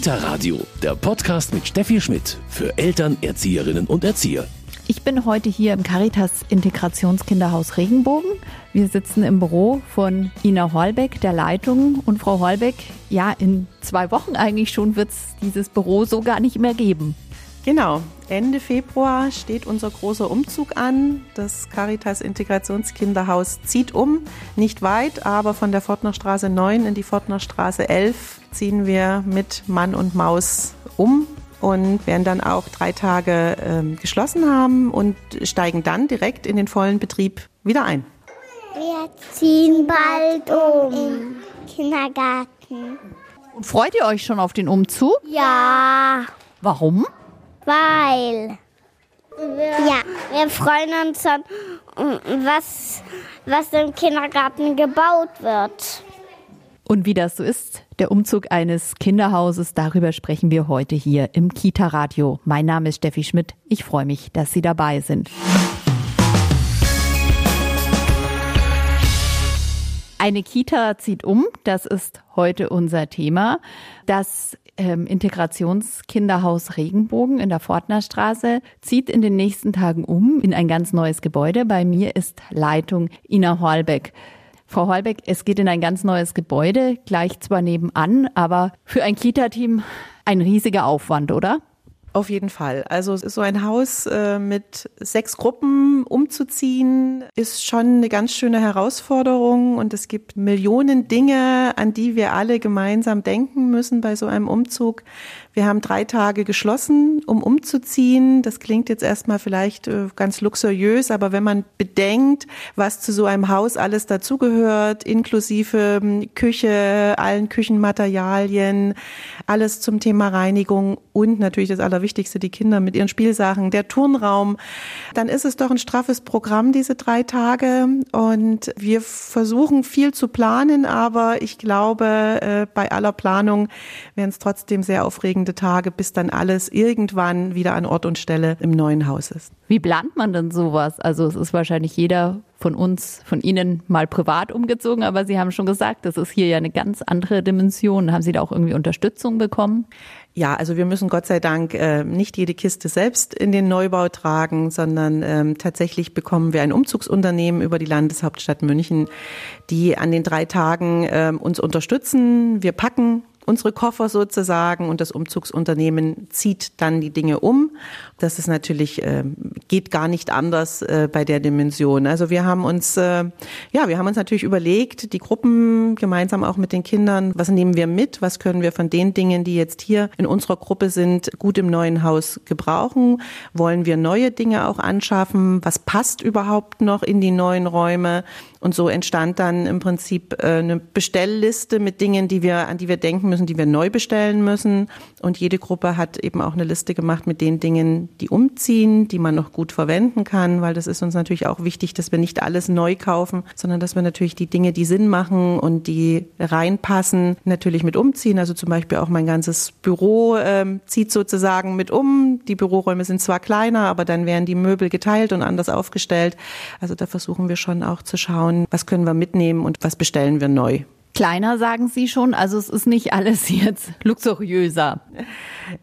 Kita Radio, der Podcast mit Steffi Schmidt für Eltern, Erzieherinnen und Erzieher. Ich bin heute hier im Caritas Integrationskinderhaus Regenbogen. Wir sitzen im Büro von Ina Holbeck, der Leitung. Und Frau Holbeck, ja, in zwei Wochen eigentlich schon wird es dieses Büro so gar nicht mehr geben. Genau, Ende Februar steht unser großer Umzug an. Das Caritas Integrationskinderhaus zieht um, nicht weit, aber von der Fortnerstraße 9 in die Fortnerstraße 11 ziehen wir mit Mann und Maus um und werden dann auch drei Tage äh, geschlossen haben und steigen dann direkt in den vollen Betrieb wieder ein. Wir ziehen bald um. Im Kindergarten. Und freut ihr euch schon auf den Umzug? Ja, Warum? Weil. Ja, wir freuen uns schon, was, was im Kindergarten gebaut wird. Und wie das so ist, der Umzug eines Kinderhauses, darüber sprechen wir heute hier im Kita Radio. Mein Name ist Steffi Schmidt. Ich freue mich, dass Sie dabei sind. Eine Kita zieht um, das ist heute unser Thema. Das ähm, Integrationskinderhaus Regenbogen in der Fortnerstraße zieht in den nächsten Tagen um in ein ganz neues Gebäude. Bei mir ist Leitung Ina Holbeck. Frau Holbeck, es geht in ein ganz neues Gebäude, gleich zwar nebenan, aber für ein Kita-Team ein riesiger Aufwand, oder? Auf jeden Fall. Also es ist so ein Haus äh, mit sechs Gruppen umzuziehen, ist schon eine ganz schöne Herausforderung und es gibt Millionen Dinge, an die wir alle gemeinsam denken müssen bei so einem Umzug. Wir haben drei Tage geschlossen, um umzuziehen. Das klingt jetzt erstmal vielleicht äh, ganz luxuriös, aber wenn man bedenkt, was zu so einem Haus alles dazugehört, inklusive ähm, Küche, allen Küchenmaterialien, alles zum Thema Reinigung und natürlich das Allerwichtigste, die Kinder mit ihren Spielsachen, der Turnraum, dann ist es doch ein straffes Programm, diese drei Tage. Und wir versuchen viel zu planen, aber ich glaube, äh, bei aller Planung werden es trotzdem sehr aufregende Tage, bis dann alles irgendwann wieder an Ort und Stelle im neuen Haus ist. Wie plant man denn sowas? Also es ist wahrscheinlich jeder von uns, von Ihnen mal privat umgezogen, aber Sie haben schon gesagt, das ist hier ja eine ganz andere Dimension. Haben Sie da auch irgendwie Unterstützung bekommen? Ja, also wir müssen Gott sei Dank äh, nicht jede Kiste selbst in den Neubau tragen, sondern ähm, tatsächlich bekommen wir ein Umzugsunternehmen über die Landeshauptstadt München, die an den drei Tagen äh, uns unterstützen. Wir packen unsere Koffer sozusagen und das Umzugsunternehmen zieht dann die Dinge um. Das ist natürlich äh, geht gar nicht anders äh, bei der Dimension. Also wir haben uns äh, ja, wir haben uns natürlich überlegt, die Gruppen gemeinsam auch mit den Kindern, was nehmen wir mit, was können wir von den Dingen, die jetzt hier in unserer Gruppe sind, gut im neuen Haus gebrauchen? Wollen wir neue Dinge auch anschaffen? Was passt überhaupt noch in die neuen Räume? Und so entstand dann im Prinzip äh, eine Bestellliste mit Dingen, die wir, an die wir denken müssen, die wir neu bestellen müssen. Und jede Gruppe hat eben auch eine Liste gemacht mit den Dingen, die umziehen, die man noch gut verwenden kann, weil das ist uns natürlich auch wichtig, dass wir nicht alles neu kaufen, sondern dass wir natürlich die Dinge, die Sinn machen und die reinpassen, natürlich mit umziehen. Also zum Beispiel auch mein ganzes Büro ähm, zieht sozusagen mit um. Die Büroräume sind zwar kleiner, aber dann werden die Möbel geteilt und anders aufgestellt. Also da versuchen wir schon auch zu schauen, was können wir mitnehmen und was bestellen wir neu. Kleiner sagen Sie schon, also es ist nicht alles jetzt luxuriöser.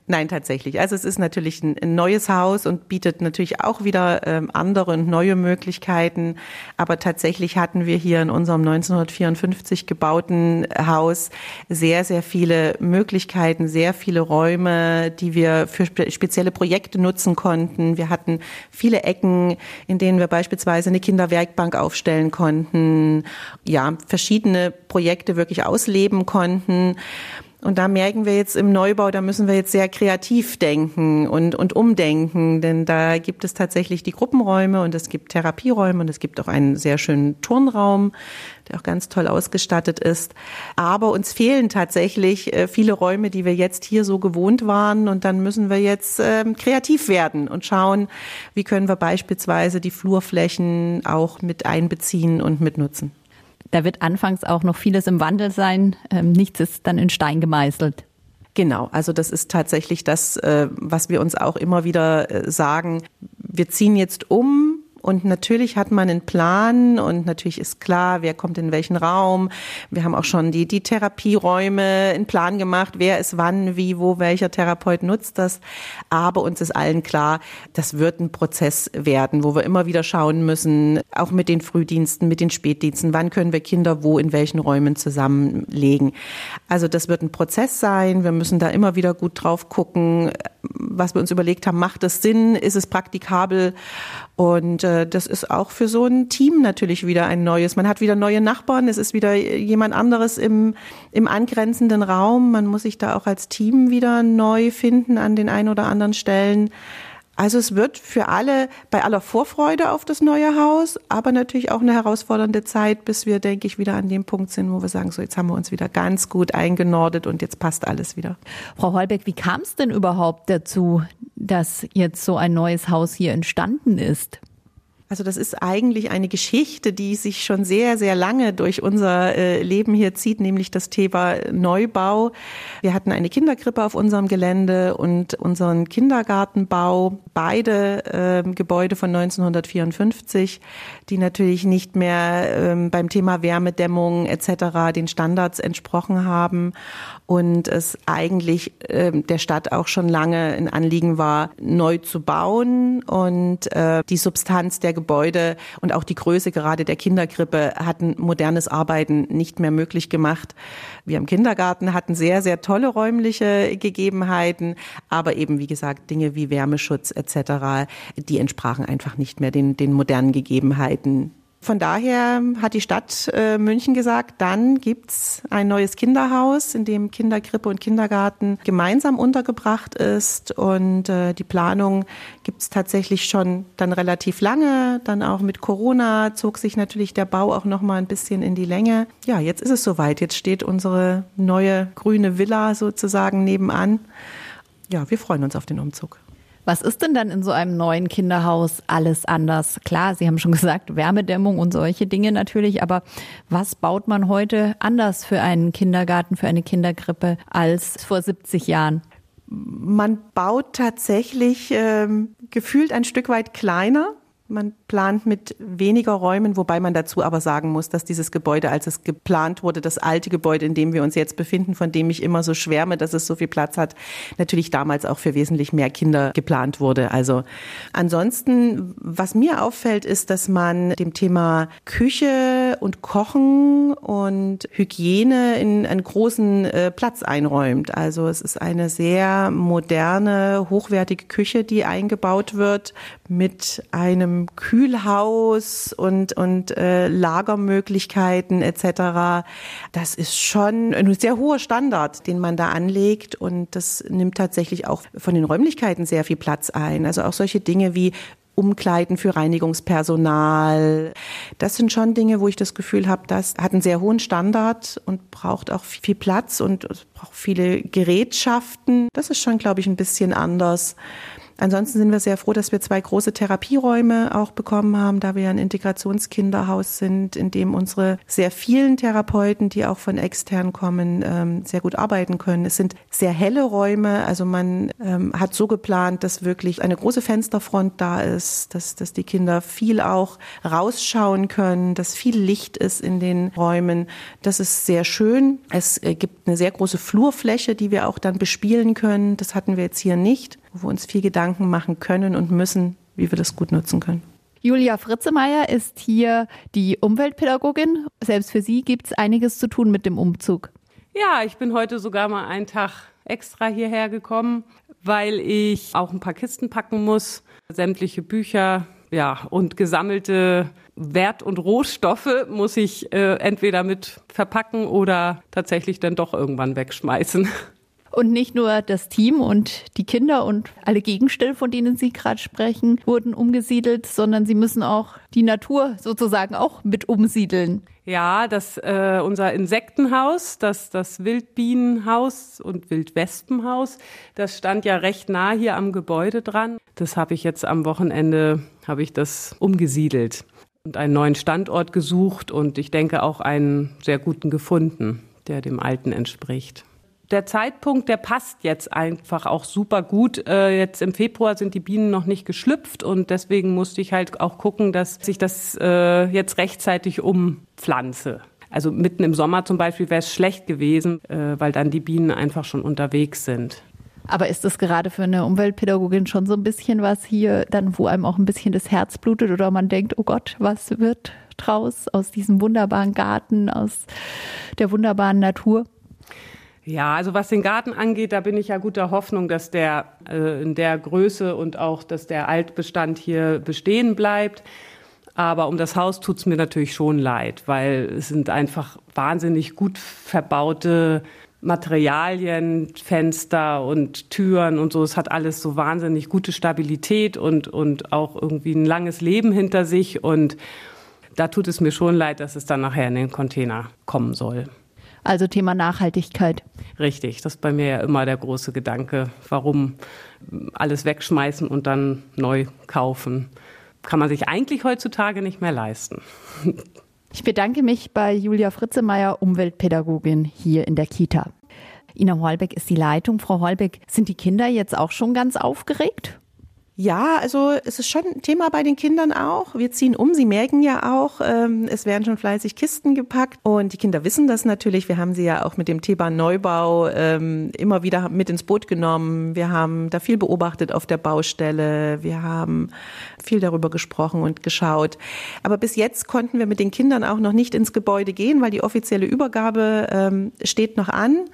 Nein, tatsächlich. Also es ist natürlich ein, neues Haus und bietet natürlich auch wieder ähm, andere und neue Möglichkeiten. Aber tatsächlich hatten wir hier in unserem 1954 gebauten Haus sehr, sehr viele Möglichkeiten, sehr viele Räume, die wir für spe spezielle Projekte nutzen konnten. Wir hatten viele Ecken, in denen wir beispielsweise eine Kinderwerkbank aufstellen konnten. Ja, verschiedene Projekte wirklich ausleben konnten. Und da merken wir jetzt im Neubau, da müssen wir jetzt sehr kreativ denken und, und umdenken, denn da gibt es tatsächlich die Gruppenräume und es gibt Therapieräume und es gibt auch einen sehr schönen Turnraum, der auch ganz toll ausgestattet ist. Aber uns fehlen tatsächlich äh, viele Räume, die wir jetzt hier so gewohnt waren und dann müssen wir jetzt äh, kreativ werden und schauen, wie können wir beispielsweise die Flurflächen auch mit einbeziehen und mitnutzen. Da wird anfangs auch noch vieles im Wandel sein. Ähm, nichts ist dann in Stein gemeißelt. Genau, also das ist tatsächlich das, äh, was wir uns auch immer wieder äh, sagen. Wir ziehen jetzt um Und natürlich hat man einen Plan und natürlich ist klar, wer kommt in welchen Raum. Wir haben auch schon die, die Therapieräume einen Plan gemacht, wer ist wann, wie, wo, welcher Therapeut nutzt das. Aber uns ist allen klar, das wird ein Prozess werden, wo wir immer wieder schauen müssen, auch mit den Frühdiensten, mit den Spätdiensten, wann können wir Kinder wo in welchen Räumen zusammenlegen. Also das wird ein Prozess sein. Wir müssen da immer wieder gut drauf gucken, was wir uns überlegt haben, macht es Sinn, ist es praktikabel? Und äh, das ist auch für so ein Team natürlich wieder ein neues. Man hat wieder neue Nachbarn, es ist wieder jemand anderes im, im angrenzenden Raum. Man muss sich da auch als Team wieder neu finden an den ein oder anderen Stellen. Also es wird für alle bei aller Vorfreude auf das neue Haus, aber natürlich auch eine herausfordernde Zeit, bis wir, denke ich, wieder an dem Punkt sind, wo wir sagen, so jetzt haben wir uns wieder ganz gut eingenordet und jetzt passt alles wieder. Frau Holbeck, wie kam es denn überhaupt dazu, dass jetzt so ein neues Haus hier entstanden ist? Also das ist eigentlich eine Geschichte, die sich schon sehr, sehr lange durch unser äh, Leben hier zieht, nämlich das Thema Neubau. Wir hatten eine Kinderkrippe auf unserem Gelände und unseren Kindergartenbau, beide äh, Gebäude von 1954, die natürlich nicht mehr äh, beim Thema Wärmedämmung etc. den Standards entsprochen haben und es eigentlich äh, der Stadt auch schon lange ein Anliegen war, neu zu bauen und äh, die Substanz der Gebäude und auch die Größe gerade der Kinderkrippe hatten modernes Arbeiten nicht mehr möglich gemacht. Wir im Kindergarten hatten sehr, sehr tolle räumliche Gegebenheiten, aber eben, wie gesagt, Dinge wie Wärmeschutz etc., die entsprachen einfach nicht mehr den, den modernen Gegebenheiten von daher hat die Stadt äh, München gesagt, dann gibt's ein neues Kinderhaus, in dem Kinderkrippe und Kindergarten gemeinsam untergebracht ist. Und äh, die Planung gibt's tatsächlich schon dann relativ lange. Dann auch mit Corona zog sich natürlich der Bau auch noch mal ein bisschen in die Länge. Ja, jetzt ist es soweit. Jetzt steht unsere neue grüne Villa sozusagen nebenan. Ja, wir freuen uns auf den Umzug. Was ist denn dann in so einem neuen Kinderhaus alles anders? Klar, Sie haben schon gesagt, Wärmedämmung und solche Dinge natürlich, aber was baut man heute anders für einen Kindergarten, für eine Kinderkrippe als vor 70 Jahren? Man baut tatsächlich ähm, gefühlt ein Stück weit kleiner. Man plant mit weniger Räumen, wobei man dazu aber sagen muss, dass dieses Gebäude, als es geplant wurde, das alte Gebäude, in dem wir uns jetzt befinden, von dem ich immer so schwärme, dass es so viel Platz hat, natürlich damals auch für wesentlich mehr Kinder geplant wurde. Also ansonsten, was mir auffällt, ist, dass man dem Thema Küche und Kochen und Hygiene in einen großen äh, Platz einräumt. Also es ist eine sehr moderne, hochwertige Küche, die eingebaut wird mit einem Kühlhaus und, und äh, Lagermöglichkeiten etc. Das ist schon ein sehr hoher Standard, den man da anlegt und das nimmt tatsächlich auch von den Räumlichkeiten sehr viel Platz ein. Also auch solche Dinge wie Umkleiden für Reinigungspersonal. Das sind schon Dinge, wo ich das Gefühl habe, das hat einen sehr hohen Standard und braucht auch viel Platz und braucht viele Gerätschaften. Das ist schon, glaube ich, ein bisschen anders. Ansonsten sind wir sehr froh, dass wir zwei große Therapieräume auch bekommen haben, da wir ein Integrationskinderhaus sind, in dem unsere sehr vielen Therapeuten, die auch von extern kommen, ähm, sehr gut arbeiten können. Es sind sehr helle Räume, also man ähm, hat so geplant, dass wirklich eine große Fensterfront da ist, dass, dass die Kinder viel auch rausschauen können, dass viel Licht ist in den Räumen. Das ist sehr schön. Es äh, gibt eine sehr große Flurfläche, die wir auch dann bespielen können. Das hatten wir jetzt hier nicht wo wir uns viel Gedanken machen können und müssen, wie wir das gut nutzen können. Julia Fritzemeier ist hier die Umweltpädagogin. Selbst für Sie gibt es einiges zu tun mit dem Umzug. Ja, ich bin heute sogar mal einen Tag extra hierher gekommen, weil ich auch ein paar Kisten packen muss, sämtliche Bücher, ja, und gesammelte Wert- und Rohstoffe muss ich äh, entweder mit verpacken oder tatsächlich dann doch irgendwann wegschmeißen. Und nicht nur das Team und die Kinder und alle Gegenstände, von denen Sie gerade sprechen, wurden umgesiedelt, sondern Sie müssen auch die Natur sozusagen auch mit umsiedeln. Ja, das äh, unser Insektenhaus, das das Wildbienenhaus und Wildwespenhaus, das stand ja recht nah hier am Gebäude dran. Das habe ich jetzt am Wochenende habe ich das umgesiedelt und einen neuen Standort gesucht und ich denke auch einen sehr guten gefunden, der dem alten entspricht. Der Zeitpunkt, der passt jetzt einfach auch super gut. Äh, jetzt im Februar sind die Bienen noch nicht geschlüpft und deswegen musste ich halt auch gucken, dass ich das äh, jetzt rechtzeitig umpflanze. Also mitten im Sommer zum Beispiel wäre es schlecht gewesen, äh, weil dann die Bienen einfach schon unterwegs sind. Aber ist das gerade für eine Umweltpädagogin schon so ein bisschen was hier, dann wo einem auch ein bisschen das Herz blutet oder man denkt, oh Gott, was wird draus aus diesem wunderbaren Garten, aus der wunderbaren Natur? Ja, also was den Garten angeht, da bin ich ja guter Hoffnung, dass der äh, in der Größe und auch, dass der Altbestand hier bestehen bleibt. Aber um das Haus tut's mir natürlich schon leid, weil es sind einfach wahnsinnig gut verbaute Materialien, Fenster und Türen und so. Es hat alles so wahnsinnig gute Stabilität und, und auch irgendwie ein langes Leben hinter sich. Und da tut es mir schon leid, dass es dann nachher in den Container kommen soll. Also Thema Nachhaltigkeit. Richtig, das ist bei mir ja immer der große Gedanke. Warum alles wegschmeißen und dann neu kaufen? Kann man sich eigentlich heutzutage nicht mehr leisten. Ich bedanke mich bei Julia Fritzemeyer, Umweltpädagogin hier in der Kita. Ina Holbeck ist die Leitung. Frau Holbeck, sind die Kinder jetzt auch schon ganz aufgeregt? Ja, also es ist schon ein Thema bei den Kindern auch. Wir ziehen um, sie merken ja auch, ähm, es werden schon fleißig Kisten gepackt und die Kinder wissen das natürlich. Wir haben sie ja auch mit dem Thema Neubau ähm, immer wieder mit ins Boot genommen. Wir haben da viel beobachtet auf der Baustelle. Wir haben viel darüber gesprochen und geschaut. Aber bis jetzt konnten wir mit den Kindern auch noch nicht ins Gebäude gehen, weil die offizielle Übergabe ähm, steht noch an.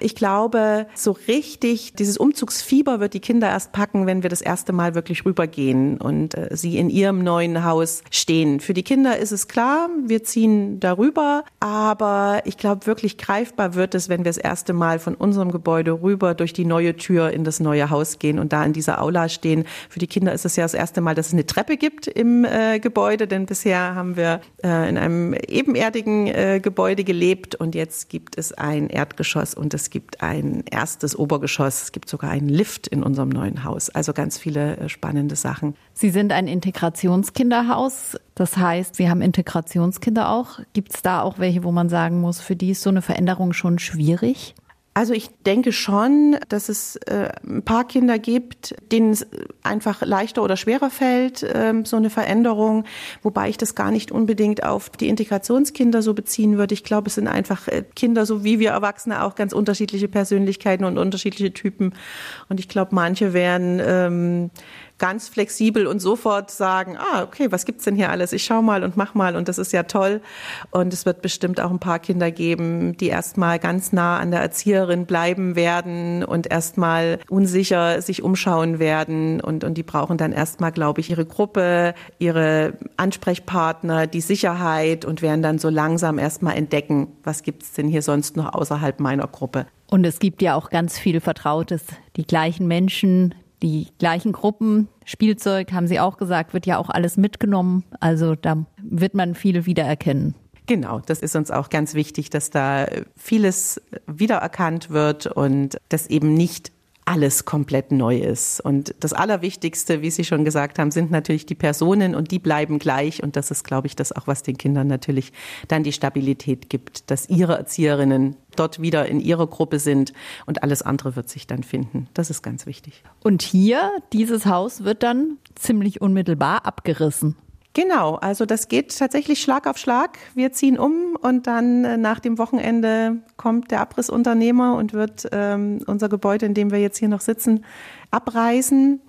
Ich glaube, so richtig dieses Umzugsfieber wird die Kinder erst packen, wenn wir das erste Mal wirklich rübergehen und äh, sie in ihrem neuen Haus stehen. Für die Kinder ist es klar, wir ziehen darüber, aber ich glaube, wirklich greifbar wird es, wenn wir das erste Mal von unserem Gebäude rüber durch die neue Tür in das neue Haus gehen und da in dieser Aula stehen. Für die Kinder ist es ja das erste Mal, dass es eine Treppe gibt im äh, Gebäude, denn bisher haben wir äh, in einem ebenerdigen äh, Gebäude gelebt und jetzt gibt es ein Erdgeschoss und es gibt ein erstes Obergeschoss, es gibt sogar einen Lift in unserem neuen Haus. Also ganz viele äh, spannende Sachen. Sie sind ein Integrationskinderhaus. Das heißt, Sie haben Integrationskinder auch. Gibt es da auch welche, wo man sagen muss, für die ist so eine Veränderung schon schwierig? Also ich denke schon, dass es äh, ein paar Kinder gibt, denen es einfach leichter oder schwerer fällt, äh, so eine Veränderung, wobei ich das gar nicht unbedingt auf die Integrationskinder so beziehen würde. Ich glaube, es sind einfach äh, Kinder, so wie wir Erwachsene auch ganz unterschiedliche Persönlichkeiten und unterschiedliche Typen. Und ich glaube, manche werden ähm, ganz flexibel und sofort sagen, ah, okay, was gibt's denn hier alles? Ich schau mal und mach mal und das ist ja toll. Und es wird bestimmt auch ein paar Kinder geben, die erstmal ganz nah an der Erzieherin bleiben werden und erstmal unsicher sich umschauen werden und, und die brauchen dann erstmal, glaube ich, ihre Gruppe, ihre Ansprechpartner, die Sicherheit und werden dann so langsam erstmal entdecken, was gibt's denn hier sonst noch außerhalb meiner Gruppe. Und es gibt ja auch ganz viel Vertrautes, die gleichen Menschen, die gleichen Gruppen. Spielzeug, haben Sie auch gesagt, wird ja auch alles mitgenommen. Also da wird man viele wiedererkennen. Genau, das ist uns auch ganz wichtig, dass da vieles wiedererkannt wird und dass eben nicht alles komplett neu ist. Und das Allerwichtigste, wie Sie schon gesagt haben, sind natürlich die Personen und die bleiben gleich. Und das ist, glaube ich, das auch, was den Kindern natürlich dann die Stabilität gibt, dass ihre Erzieherinnen dort wieder in ihrer Gruppe sind und alles andere wird sich dann finden. Das ist ganz wichtig. Und hier, dieses Haus wird dann ziemlich unmittelbar abgerissen. Genau, also das geht tatsächlich Schlag auf Schlag. Wir ziehen um und dann äh, nach dem Wochenende kommt der Abrissunternehmer und wird ähm, unser Gebäude, in dem wir jetzt hier noch sitzen, abreißen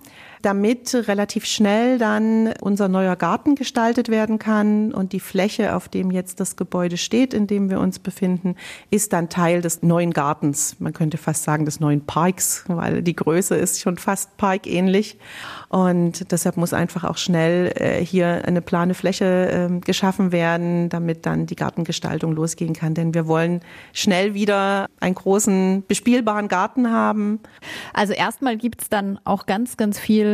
damit relativ schnell dann unser neuer Garten gestaltet werden kann und die Fläche, auf dem jetzt das Gebäude steht, in dem wir uns befinden, ist dann Teil des neuen Gartens. Man könnte fast sagen des neuen Parks, weil die Größe ist schon fast parkähnlich und deshalb muss einfach auch schnell äh, hier eine plane Fläche äh, geschaffen werden, damit dann die Gartengestaltung losgehen kann, denn wir wollen schnell wieder einen großen bespielbaren Garten haben. Also erstmal gibt's dann auch ganz, ganz viel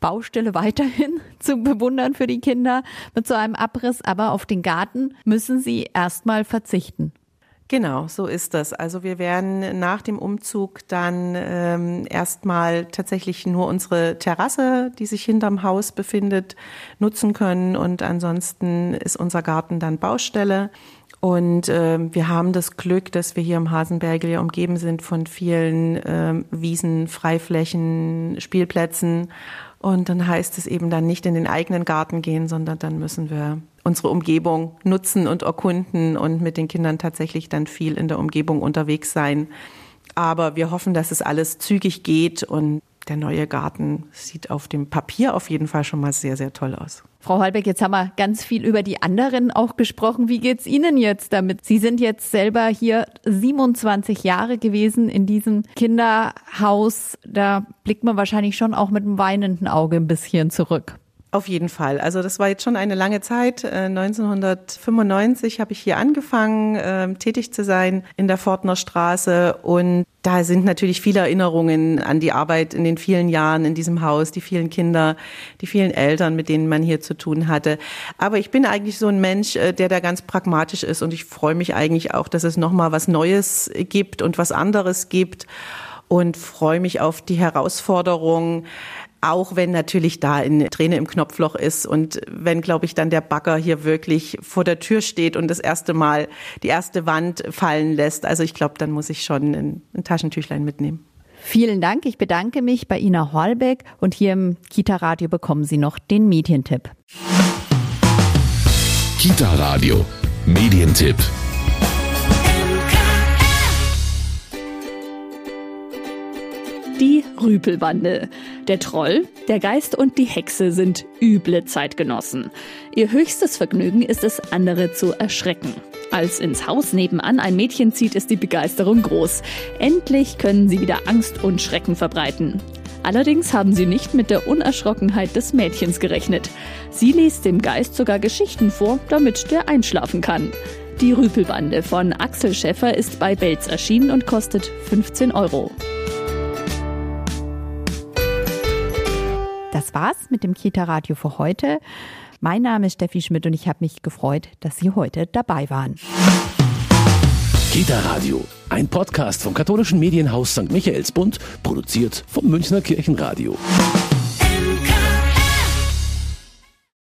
Baustelle weiterhin zu bewundern für die Kinder mit so einem Abriss, aber auf den Garten müssen sie erstmal verzichten. Genau, so ist das. Also wir werden nach dem Umzug dann ähm, erstmal tatsächlich nur unsere Terrasse, die sich hinterm Haus befindet, nutzen können und ansonsten ist unser Garten dann Baustelle. Und äh, wir haben das Glück, dass wir hier im Hasenbergel ja umgeben sind von vielen äh, Wiesen, Freiflächen, Spielplätzen. Und dann heißt es eben dann nicht in den eigenen Garten gehen, sondern dann müssen wir unsere Umgebung nutzen und erkunden und mit den Kindern tatsächlich dann viel in der Umgebung unterwegs sein. Aber wir hoffen, dass es alles zügig geht und der neue Garten sieht auf dem Papier auf jeden Fall schon mal sehr, sehr toll aus. Frau Holbeck, jetzt haben wir ganz viel über die anderen auch gesprochen. Wie geht's Ihnen jetzt damit? Sie sind jetzt selber hier 27 Jahre gewesen in diesem Kinderhaus. Da blickt man wahrscheinlich schon auch mit einem weinenden Auge ein bisschen zurück. Auf jeden Fall. Also das war jetzt schon eine lange Zeit. 1995 äh, habe ich hier angefangen, ähm, tätig zu sein in der Fortner Straße. Und da sind natürlich viele Erinnerungen an die Arbeit in den vielen Jahren in diesem Haus, die vielen Kinder, die vielen Eltern, mit denen man hier zu tun hatte. Aber ich bin eigentlich so ein Mensch, äh, der da ganz pragmatisch ist. Und ich freue mich eigentlich auch, dass es nochmal was Neues gibt und was anderes gibt und freue mich auf die Herausforderung, auch wenn natürlich da eine Träne im Knopfloch ist und wenn, glaube ich, dann der Bagger hier wirklich vor der Tür steht und das erste Mal die erste Wand fallen lässt. Also ich glaube, dann muss ich schon ein, ein Taschentüchlein mitnehmen. Vielen Dank. Ich bedanke mich bei Ina Horlbeck und hier im Kita-Radio bekommen Sie noch den Medientipp. Kita-Radio, Medientipp. Rüpelbande. Der Troll, der Geist und die Hexe sind üble Zeitgenossen. Ihr höchstes Vergnügen ist es, andere zu erschrecken. Als ins Haus nebenan ein Mädchen zieht, ist die Begeisterung groß. Endlich können sie wieder Angst und Schrecken verbreiten. Allerdings haben sie nicht mit der Unerschrockenheit des Mädchens gerechnet. Sie liest dem Geist sogar Geschichten vor, damit der einschlafen kann. Die Rüpelbande von Axel Schäffer ist bei Belz erschienen und kostet 15 Euro. Das war's mit dem Kita-Radio für heute. Mein Name ist Steffi Schmidt und ich habe mich gefreut, dass Sie heute dabei waren. Kita-Radio, ein Podcast vom katholischen Medienhaus St. Michaelsbund, produziert vom Münchner Kirchenradio.